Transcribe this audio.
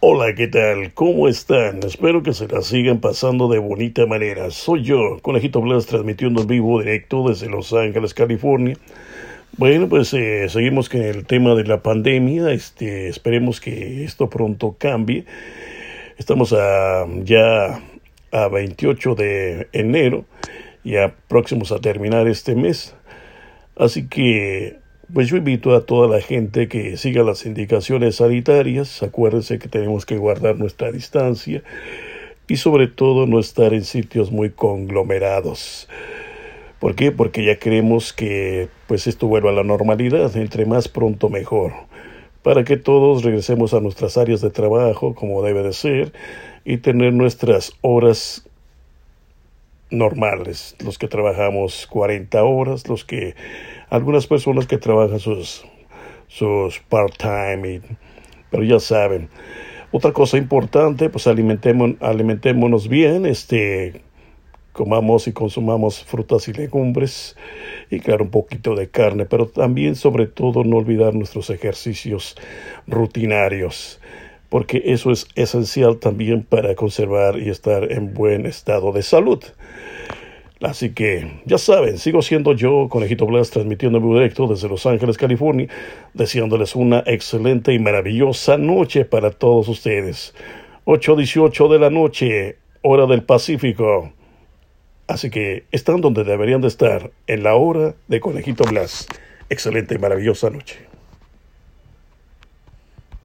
Hola, ¿qué tal? ¿Cómo están? Espero que se la sigan pasando de bonita manera. Soy yo, Conejito Blas, transmitiendo en vivo directo desde Los Ángeles, California. Bueno, pues eh, seguimos con el tema de la pandemia. Este, esperemos que esto pronto cambie. Estamos a, ya a 28 de enero, ya próximos a terminar este mes. Así que pues yo invito a toda la gente que siga las indicaciones sanitarias. Acuérdense que tenemos que guardar nuestra distancia y sobre todo no estar en sitios muy conglomerados. ¿Por qué? Porque ya queremos que pues esto vuelva a la normalidad, entre más pronto mejor, para que todos regresemos a nuestras áreas de trabajo como debe de ser y tener nuestras horas normales, los que trabajamos 40 horas, los que algunas personas que trabajan sus, sus part-time, pero ya saben. Otra cosa importante, pues alimentémonos bien, este, comamos y consumamos frutas y legumbres y claro un poquito de carne, pero también sobre todo no olvidar nuestros ejercicios rutinarios, porque eso es esencial también para conservar y estar en buen estado de salud. Así que, ya saben, sigo siendo yo, Conejito Blas, transmitiendo en directo desde Los Ángeles, California, deseándoles una excelente y maravillosa noche para todos ustedes. 8.18 de la noche, hora del Pacífico. Así que están donde deberían de estar, en la hora de Conejito Blas. Excelente y maravillosa noche.